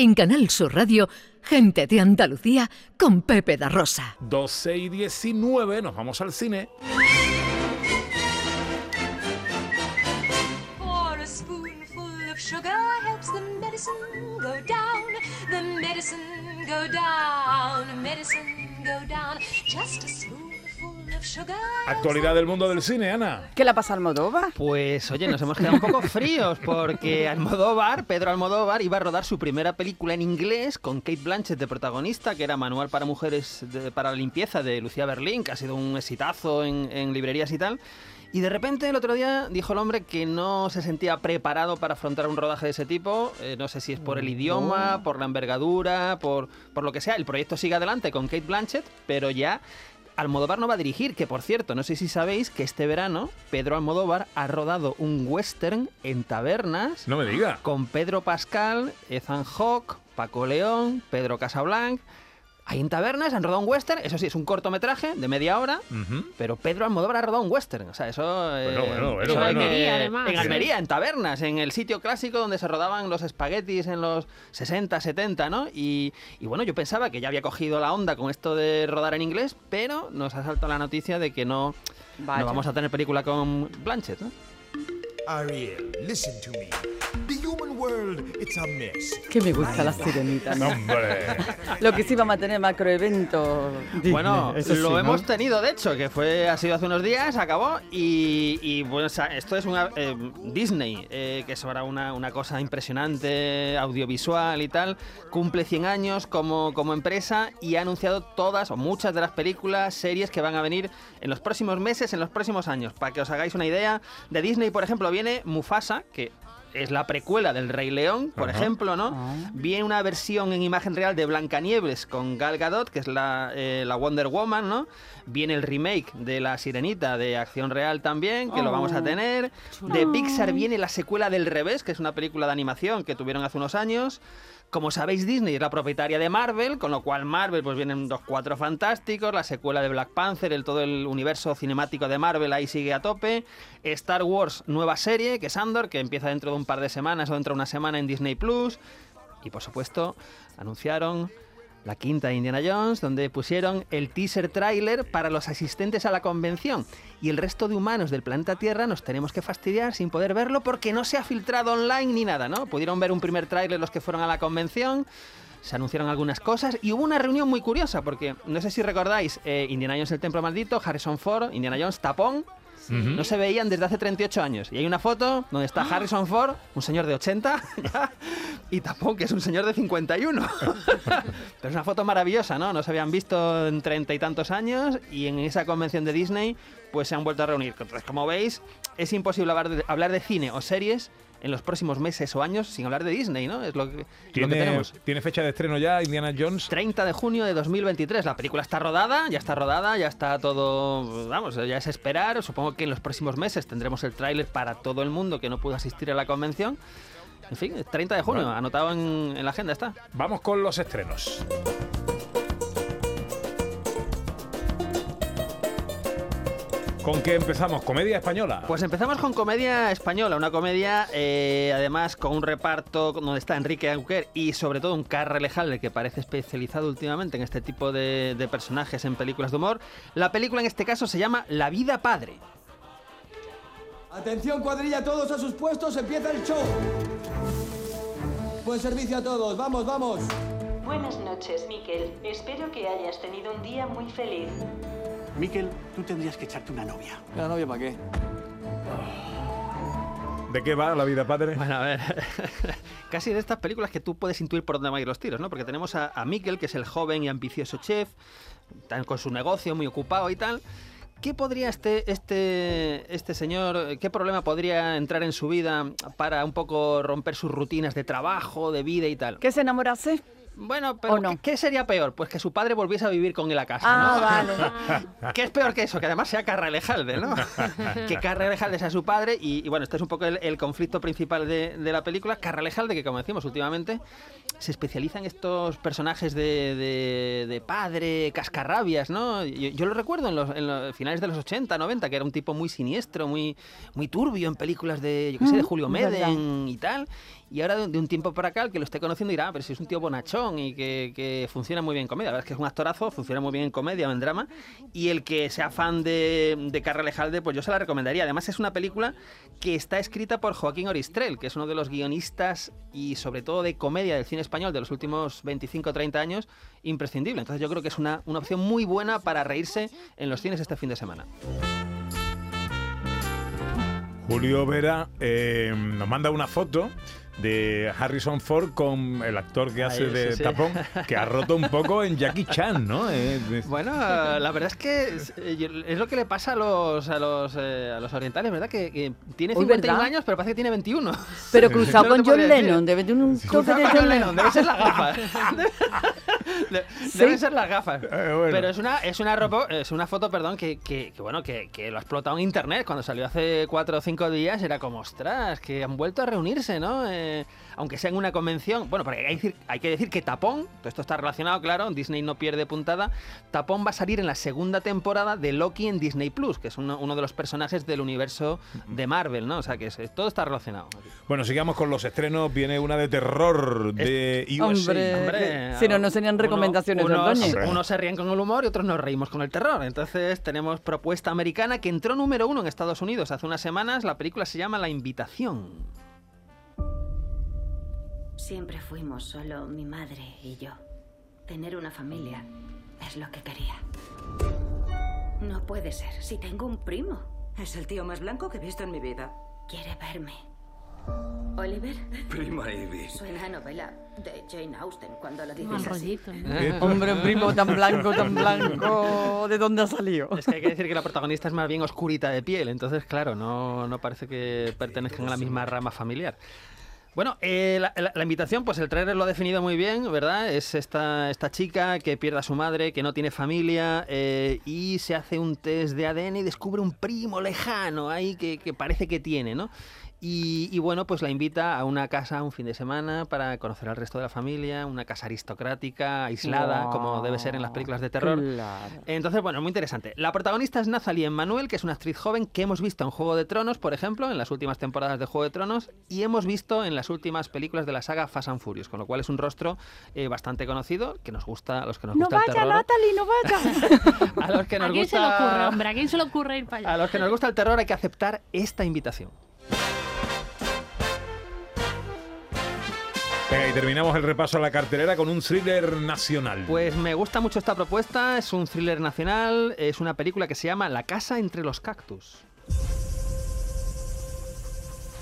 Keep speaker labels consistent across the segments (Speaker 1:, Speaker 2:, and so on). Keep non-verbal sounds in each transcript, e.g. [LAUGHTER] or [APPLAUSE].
Speaker 1: En Canal Sur Radio, Gente de Andalucía con Pepe da Rosa.
Speaker 2: 12 y 19, nos vamos al cine.
Speaker 3: For a spoonful of sugar helps the medicine go down. The medicine go down. Just a sugar.
Speaker 2: Actualidad del mundo del cine, Ana.
Speaker 4: ¿Qué la pasa a Almodóvar?
Speaker 5: Pues oye, nos hemos quedado un poco fríos porque Almodóvar, Pedro Almodóvar, iba a rodar su primera película en inglés con Kate Blanchett de protagonista, que era Manual para Mujeres de- para la Limpieza de Lucía Berlín, que ha sido un exitazo en, en librerías y tal. Y de repente el otro día dijo el hombre que no se sentía preparado para afrontar un rodaje de ese tipo. Eh, no sé si es por el idioma, por la envergadura, por, por lo que sea. El proyecto sigue adelante con Kate Blanchett, pero ya Almodóvar no va a dirigir, que por cierto, no sé si sabéis que este verano Pedro Almodóvar ha rodado un western en tabernas
Speaker 2: No me diga.
Speaker 5: con Pedro Pascal, Ethan Hawke, Paco León, Pedro Casablanc. Ahí en tabernas han rodado un western, eso sí, es un cortometraje de media hora,
Speaker 2: Ujú.
Speaker 5: pero Pedro Almodóvar ha rodado un western. O sea, eso. eh,
Speaker 2: Bueno, bueno, bueno,
Speaker 5: eso
Speaker 2: bueno.
Speaker 5: que-
Speaker 6: Almería, además.
Speaker 5: En Almería, en tabernas, en el sitio clásico donde se rodaban los espaguetis en los 60, 70, ¿no? Y, y bueno, yo pensaba que ya había cogido la onda con esto de rodar en inglés, pero nos ha saltado la noticia de que no, no vamos a tener película con Blanchett, ¿no?
Speaker 7: Ariel, listen to me.
Speaker 4: Que me gusta la sirenita. ¿no?
Speaker 2: Hombre.
Speaker 4: Lo que sí vamos a tener macroevento. Disney,
Speaker 5: Bueno,
Speaker 4: eso sí,
Speaker 5: lo
Speaker 4: ¿no?
Speaker 5: hemos tenido, de hecho, que fue ha sido hace unos días, acabó, y, y, bueno, o sea, esto es una eh, Disney, eh, que es ahora una, una cosa impresionante, audiovisual y tal, cumple 100 años como, como empresa y ha anunciado todas o muchas de las películas, series que van a venir en los próximos meses, en los próximos años. Para que os hagáis una idea, de Disney, por ejemplo, viene Mufasa, que es la precuela del Rey León, por
Speaker 2: Ajá.
Speaker 5: ejemplo, ¿no? Viene una versión en imagen real de Blancanieves con Gal Gadot, que es la, eh, la Wonder Woman, ¿no? Viene el remake de La Sirenita de acción real también, que lo vamos a
Speaker 4: Oh.
Speaker 5: tener. De Pixar viene la secuela del Revés, que es una película de animación que tuvieron hace unos años. Como sabéis, Disney es la propietaria de Marvel, con lo cual Marvel pues vienen los cuatro fantásticos, la secuela de Black Panther, el todo el universo cinemático de Marvel ahí sigue a tope. Star Wars nueva serie, que es Andor, que empieza dentro de un par de semanas o dentro de una semana en Disney Plus. Y por supuesto, anunciaron la quinta de Indiana Jones, donde pusieron el teaser trailer para los asistentes a la convención. Y el resto de humanos del planeta Tierra nos tenemos que fastidiar sin poder verlo porque no se ha filtrado online ni nada, ¿no? Pudieron ver un primer tráiler los que fueron a la convención. Se anunciaron algunas cosas y hubo una reunión muy curiosa porque no sé si recordáis eh, Indiana Jones el Templo Maldito, Harrison Ford, Indiana Jones tapón, no se veían desde hace 38 años. Y hay una foto donde está Harrison Ford, un señor de 80, [LAUGHS] ya, y Tapón, que es un señor de 51. [LAUGHS] Pero es una foto maravillosa, ¿no? No se habían visto en treinta y tantos años y en esa convención de Disney pues se han vuelto a reunir. Entonces, como veis, es imposible hablar de, hablar de cine o series en los próximos meses o años sin hablar de Disney, ¿no? Es lo que, lo que
Speaker 2: ¿Tiene,
Speaker 5: tenemos.
Speaker 2: ¿Tiene fecha de estreno ya Indiana Jones?
Speaker 5: 30 de junio de 2023. La película está rodada, ya está rodada, ya está todo. Vamos, ya es esperar. Supongo que en los próximos meses tendremos el tráiler para todo el mundo que no pudo asistir a la convención. En fin, 30 de junio,
Speaker 2: Vale.
Speaker 5: anotado en, en la agenda está.
Speaker 2: Vamos con los estrenos. ¿Con qué empezamos? ¿Comedia española?
Speaker 5: Pues empezamos con comedia española, una comedia eh, además con un reparto donde está Enrique Auquer y sobre todo un Carra Lejale que parece especializado últimamente en este tipo de, de personajes en películas de humor. La película en este caso se llama La vida padre.
Speaker 8: Atención cuadrilla, todos a sus puestos, empieza el show. Buen servicio a todos, vamos, vamos.
Speaker 9: Buenas noches, Miquel. Espero que hayas tenido un día muy feliz.
Speaker 10: Miquel, tú tendrías que echarte una novia.
Speaker 8: ¿La novia para qué?
Speaker 2: ¿De qué va la vida padre?
Speaker 5: Bueno, a ver, [LAUGHS] casi de estas películas que tú puedes intuir por dónde van a ir los tiros, ¿no? Porque tenemos a, a Mikkel, que es el joven y ambicioso chef, tan con su negocio muy ocupado y tal. ¿Qué podría este, este, este señor, qué problema podría entrar en su vida para un poco romper sus rutinas de trabajo, de vida y tal?
Speaker 4: ¿Qué se enamorase?
Speaker 5: Bueno, pero. ¿qué- ¿qué sería peor? Pues que su padre volviese a vivir con él a casa.
Speaker 4: Ah,
Speaker 5: ¿no?
Speaker 4: vale. [LAUGHS]
Speaker 5: ¿Qué es peor que eso? Que además sea Carra Lejalde, ¿no? [LAUGHS] que Carra Lejalde sea su padre y, y bueno, este es un poco el, el conflicto principal de, de la película. Carra Lejalde, que como decimos últimamente, se especializa en estos personajes de, de- de padre, cascarrabias, ¿no? Yo, yo lo recuerdo en los, en los finales de los 80, 90, que era un tipo muy siniestro, muy, muy turbio en películas de, yo qué sé, de
Speaker 4: Mm,
Speaker 5: Julio. Meden y tal. Y ahora de, de un tiempo para acá, el que lo esté conociendo dirá, "Ah, pero si es un tío bonachón y que, funciona muy bien en comedia. La es que es un actorazo, funciona muy bien en comedia o en drama. Y el que sea fan de, de Carra pues yo se la recomendaría. Además es una película que está escrita por Joaquín Oristrel, que es uno de los guionistas y sobre todo de comedia del cine español de los últimos 25 o 30 años, imprescindible. Entonces yo creo que es una, una opción muy buena para reírse en los cines este fin de semana.
Speaker 2: Julio Vera eh, nos manda una foto de Harrison Ford con el actor que hace
Speaker 5: Ahí,
Speaker 2: de
Speaker 5: sí, sí.
Speaker 2: tapón, que ha roto un poco en Jackie Chan, ¿no? [LAUGHS] Eh, es-
Speaker 5: Bueno, la verdad es que es, eh, es lo que le pasa a los, a los, eh, a los orientales, ¿verdad? Que, que tiene
Speaker 4: Uy,
Speaker 5: 51
Speaker 4: ¿verdad?
Speaker 5: años, pero parece que tiene 21.
Speaker 4: Pero cruzado con John. Lennon, debe tener un toque
Speaker 5: Cruzado
Speaker 4: de John Lennon.
Speaker 5: Lennon, debe ser las gafas. De-
Speaker 4: ¿Sí?
Speaker 5: Deben ser las gafas.
Speaker 2: Eh, bueno.
Speaker 5: Pero es una, es una ropa, es una foto, perdón, que, que- que, bueno, que, que lo ha explotado en internet. Cuando salió hace cuatro o cinco días era como, ostras, que han vuelto a reunirse, ¿no? Eh, aunque sea en una convención. Bueno, porque hay, que decir- hay que decir que Tapón, todo esto está relacionado, claro, Disney no pierde puntada. Tapón va a salir en la segunda temporada de Loki en Disney Plus, que es uno, uno de los personajes del universo de Marvel, ¿no? O sea que es- todo está relacionado.
Speaker 2: Bueno, sigamos con los estrenos. Viene una de terror de USA.
Speaker 4: Hombre, si no, no serían
Speaker 5: uno-
Speaker 4: recomendaciones
Speaker 5: unos, unos se ríen con el humor y otros nos reímos con el terror. Entonces tenemos propuesta americana que entró número uno en Estados Unidos hace unas semanas. La película se llama La Invitación.
Speaker 6: Siempre fuimos solo mi madre y yo. Tener una familia es lo que quería. No puede ser, si tengo un primo.
Speaker 11: Es el tío más blanco que he visto en mi vida.
Speaker 6: Quiere verme. Oliver,
Speaker 12: Prima Ivy.
Speaker 6: suena a novela de Jane Austen cuando lo dices así.
Speaker 13: rollito, ¿no?
Speaker 2: Eh,
Speaker 4: Hombre, primo tan blanco, tan blanco. ¿De dónde ha salido?
Speaker 5: Es que hay que decir que la protagonista es más bien oscurita de piel, entonces claro, no, no parece que pertenezcan a la misma rama familiar. Bueno, eh, la, la- la invitación, pues el trailer lo ha definido muy bien, ¿verdad? Es esta, esta chica que pierde a su madre, que no tiene familia eh, y se hace un test de ADN y descubre un primo lejano ahí que, que parece que tiene, ¿no? Y, y bueno, pues la invita a una casa un fin de semana para conocer al resto de la familia, una casa aristocrática, aislada, como debe ser en las películas de terror.
Speaker 4: Claro.
Speaker 5: Entonces, bueno, muy interesante. La protagonista es Nathalie Emmanuel, que es una actriz joven que hemos visto en Juego de Tronos, por ejemplo, en las últimas temporadas de Juego de Tronos, y hemos visto en las últimas películas de la saga Fast and Furious, con lo cual es un rostro eh, bastante conocido, que nos gusta, a los que nos
Speaker 4: No
Speaker 5: gusta el
Speaker 4: vaya,
Speaker 5: terror.
Speaker 4: Natalie, no vaya. [LAUGHS]
Speaker 5: A los que nos
Speaker 13: ¿A quién se le ocurre, hombre? ¿A quién se le ocurre ir para allá?
Speaker 5: A los que nos gusta el terror hay que aceptar esta invitación.
Speaker 2: Venga, y terminamos el repaso a la cartelera con un thriller nacional.
Speaker 5: Pues me gusta mucho esta propuesta, es un thriller nacional, es una película que se llama La casa entre los cactus.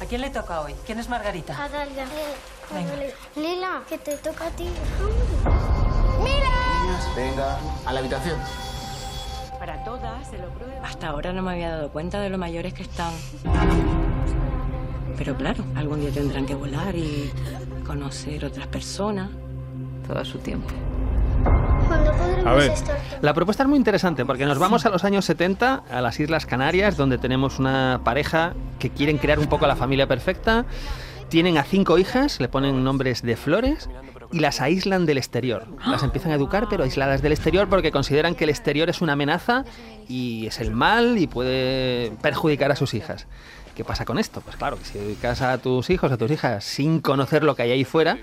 Speaker 11: ¿A quién le toca hoy? ¿Quién es Margarita?
Speaker 14: A Dalia.
Speaker 11: Venga.
Speaker 14: Lila, que te toca a ti.
Speaker 12: Venga, a la habitación.
Speaker 11: Para todas, se lo prueba. Hasta ahora no me había dado cuenta de lo mayores que están. Pero claro, algún día tendrán que volar y conocer otras personas. Todo a su tiempo.
Speaker 14: ¿Cuándo podremos
Speaker 2: A ver.
Speaker 5: La propuesta es muy interesante porque nos vamos a los años 70, a las Islas Canarias, donde tenemos una pareja que quieren crear un poco la familia perfecta. Tienen a cinco hijas, le ponen nombres de flores y las aíslan del exterior. Las empiezan a educar, pero aisladas del exterior porque consideran que el exterior es una amenaza y es el mal y puede perjudicar a sus hijas. ¿Qué pasa con esto? Pues claro, que si dedicas a tus hijos, a tus hijas, sin conocer lo que hay ahí fuera,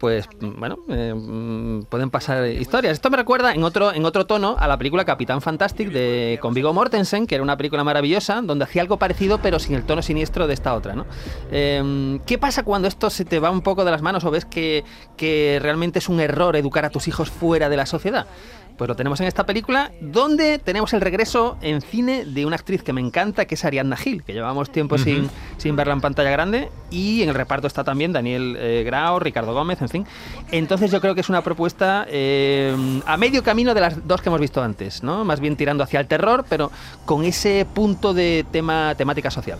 Speaker 5: pues bueno, eh, mm, pueden pasar historias. Esto me recuerda en otro, en otro tono a la película Capitán Fantastic de con Viggo Mortensen, que era una película maravillosa, donde hacía algo parecido, pero sin el tono siniestro de esta otra, ¿no? Eh, ¿Qué pasa cuando esto se te va un poco de las manos o ves que, que realmente es un error educar a tus hijos fuera de la sociedad? Pues lo tenemos en esta película, donde tenemos el regreso en cine de una actriz que me encanta, que es Ariadna Gil, que llevamos tiempo
Speaker 2: Ujú.
Speaker 5: sin, sin verla en pantalla grande, y en el reparto está también Daniel eh, Grau, Ricardo Gómez, en fin. Entonces yo creo que es una propuesta eh, a medio camino de las dos que hemos visto antes, ¿no? Más bien tirando hacia el terror, pero con ese punto de tema temática social.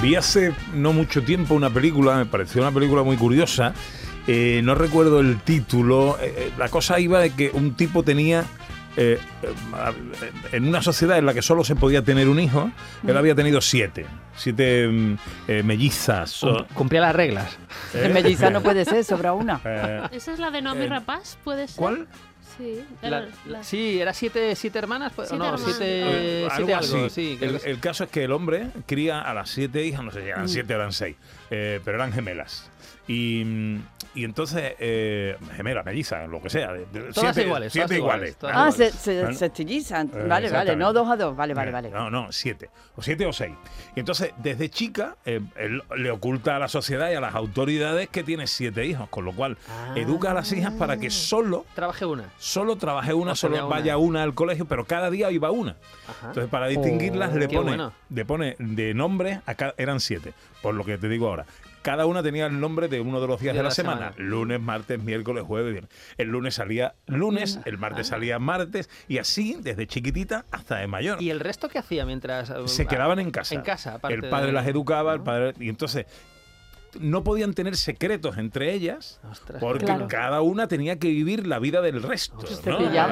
Speaker 2: Vi hace no mucho tiempo una película, me pareció una película muy curiosa, Eh, no recuerdo el título. eh, eh, la cosa iba de que un tipo tenía. eh, eh, en una sociedad en la que solo se podía tener un hijo, él
Speaker 4: Mm.
Speaker 2: había tenido siete. Siete mm, eh, mellizas. o-
Speaker 5: Cumplía las reglas.
Speaker 2: ¿Eh?
Speaker 4: El [LAUGHS] melliza no puede ser, sobra una. [LAUGHS]
Speaker 2: Eh,
Speaker 13: ¿Esa es la de Nomi
Speaker 2: Eh,
Speaker 13: Rapaz? ¿Puede ser?
Speaker 2: ¿Cuál?
Speaker 13: Sí.
Speaker 5: La- Sí, era siete, siete hermanas, pues,
Speaker 13: Siete
Speaker 5: no,
Speaker 13: hermanas.
Speaker 5: siete,
Speaker 2: Eh,
Speaker 5: siete
Speaker 2: algo
Speaker 5: sí.
Speaker 2: el, caso es que el hombre cría a las siete hijas, no sé si eran
Speaker 5: Mm.
Speaker 2: siete o eran seis, eh, pero eran gemelas. Y, mm, y entonces, eh, gemelas, mellizas, lo que sea. de- de-
Speaker 5: Todas
Speaker 2: siete,
Speaker 5: iguales,
Speaker 2: Siete
Speaker 5: todas iguales,
Speaker 2: iguales.
Speaker 5: todas
Speaker 4: Ah, se,
Speaker 5: iguales.
Speaker 4: se, estillizan.
Speaker 2: Eh,
Speaker 4: Vale, vale, no dos a dos. Vale, vale,
Speaker 2: Eh,
Speaker 4: vale.
Speaker 2: No, no, siete. O siete o seis. Y entonces, desde chica, eh, él le oculta a la sociedad y a las autoridades que tiene siete hijos, con lo cual educa a las hijas para que solo
Speaker 5: Trabaje una.
Speaker 2: solo trabaje una, solo
Speaker 5: una.
Speaker 2: vaya una al colegio, pero cada día iba una.
Speaker 5: Ajá.
Speaker 2: Entonces, para distinguirlas,
Speaker 5: Oh,
Speaker 2: le, pone,
Speaker 5: bueno.
Speaker 2: le pone de nombre, a ca- eran siete, por lo que te digo ahora. Cada una tenía el nombre de uno de los días de, la, semana. Lunes, martes, miércoles, jueves, viernes. El lunes salía lunes, el martes salía martes, y así desde chiquitita hasta de mayor.
Speaker 5: ¿Y el resto qué hacía mientras...?
Speaker 2: Se quedaban en casa.
Speaker 5: En casa, aparte
Speaker 2: El padre
Speaker 5: de-
Speaker 2: las educaba, el padre. Y entonces no podían tener secretos entre ellas
Speaker 5: Ostras,
Speaker 2: porque
Speaker 4: Claro.
Speaker 2: cada una tenía que vivir la vida del resto. ¿no?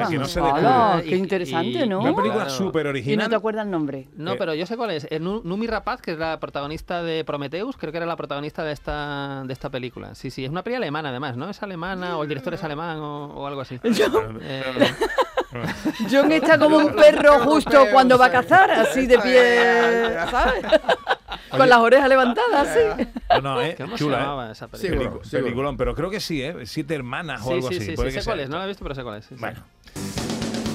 Speaker 2: Que no se
Speaker 4: Hola, qué interesante, ¿no?
Speaker 2: Una película
Speaker 5: Claro.
Speaker 2: súper
Speaker 4: Y no
Speaker 2: original.
Speaker 4: te acuerdas el nombre.
Speaker 5: No,
Speaker 2: Eh,
Speaker 5: pero yo sé cuál es. Eh, Nu- Numi Rapaz, que es la protagonista de Prometheus, creo que era la protagonista de esta, de esta película. Sí, sí, es una peli alemana además, ¿no? Es alemana o el director es alemán o, o algo así. [LAUGHS] Eh,
Speaker 4: John está como un perro justo cuando va a cazar, así de pie, ¿sabes? Con las orejas levantadas, así.
Speaker 2: No, no, eh,
Speaker 5: ¿Cómo se
Speaker 2: chula,
Speaker 5: llamaba
Speaker 2: eh.
Speaker 5: esa película?
Speaker 2: Pelicu-
Speaker 8: Seguro.
Speaker 2: Peliculón, pero creo que sí, ¿eh? Siete hermanas o
Speaker 5: sí,
Speaker 2: algo
Speaker 5: sí,
Speaker 2: así.
Speaker 5: sí,
Speaker 2: puede
Speaker 5: sí,
Speaker 2: que
Speaker 5: sé
Speaker 2: sea
Speaker 5: cuál es, no la he visto, pero sé cuál es. sí, sí.
Speaker 2: Bueno.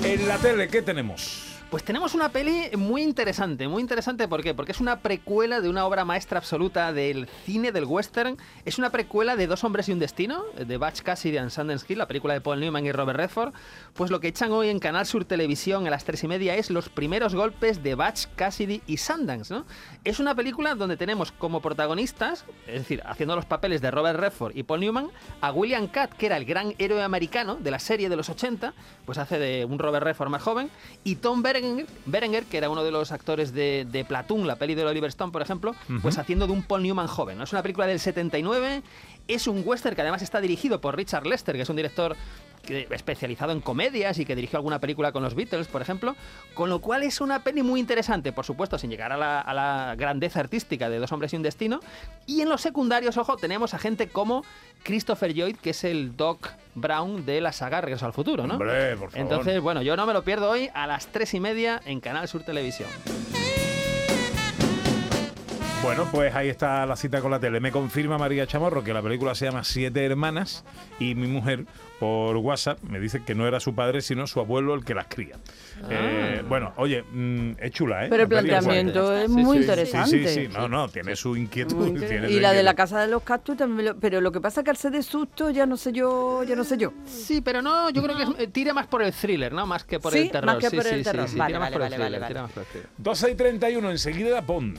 Speaker 2: En la tele, ¿qué tenemos?
Speaker 5: Pues tenemos una peli muy interesante, muy interesante, ¿por qué? Porque es una precuela de una obra maestra absoluta del cine, del western. Es una precuela de Dos hombres y un destino, de Butch Cassidy and Sundance Kid, la película de Paul Newman y Robert Redford. Pues lo que echan hoy en Canal Sur Televisión a las tres y media es los primeros golpes de Butch Cassidy y Sundance, ¿no? Es una película donde tenemos como protagonistas, es decir, haciendo los papeles de Robert Redford y Paul Newman, a William Catt, que era el gran héroe americano de la serie de los 80, pues hace de un Robert Redford más joven, y Tom Berenger, Berenger, que era uno de los actores de, de Platoon, la peli de Oliver Stone, por ejemplo, pues haciendo de un Paul Newman joven. ¿no? Es una película del 79, es un western que además está dirigido por Richard Lester, que es un director que- especializado en comedias y que dirigió alguna película con los Beatles, por ejemplo, con lo cual es una peli muy interesante, por supuesto, sin llegar a la, a la grandeza artística de Dos hombres y un destino. Y en los secundarios, ojo, tenemos a gente como Christopher Lloyd, que es el Doc Brown de la saga Regreso al Futuro, ¿no?
Speaker 2: Hombre, por favor.
Speaker 5: Entonces, bueno, yo no me lo pierdo hoy a las tres y media en Canal Sur Televisión.
Speaker 2: Bueno, pues ahí está la cita con la tele. Me confirma María Chamorro que la película se llama Siete Hermanas y mi mujer por WhatsApp me dice que no era su padre sino su abuelo el que las cría. Eh, bueno, oye, mm, es chula, ¿eh?
Speaker 4: Pero el planteamiento es
Speaker 2: Sí,
Speaker 4: muy
Speaker 2: sí.
Speaker 4: interesante.
Speaker 2: Sí, sí, sí. No, no, tiene su inquietud. Tiene
Speaker 4: Y la de la casa de los cactus también, lo- pero lo que pasa es que al ser de susto ya no sé yo, ya no sé yo.
Speaker 5: Sí, pero no, yo creo que es- eh, tira más por el thriller, ¿no? Más que por
Speaker 4: Sí,
Speaker 5: el terror.
Speaker 4: más que
Speaker 5: Sí,
Speaker 4: por el terror.
Speaker 5: sí,
Speaker 4: Vale, vale, vale,
Speaker 5: thriller,
Speaker 4: vale,
Speaker 5: tira
Speaker 4: vale.
Speaker 5: más por el thriller.
Speaker 2: 12 y 31, enseguida Pond.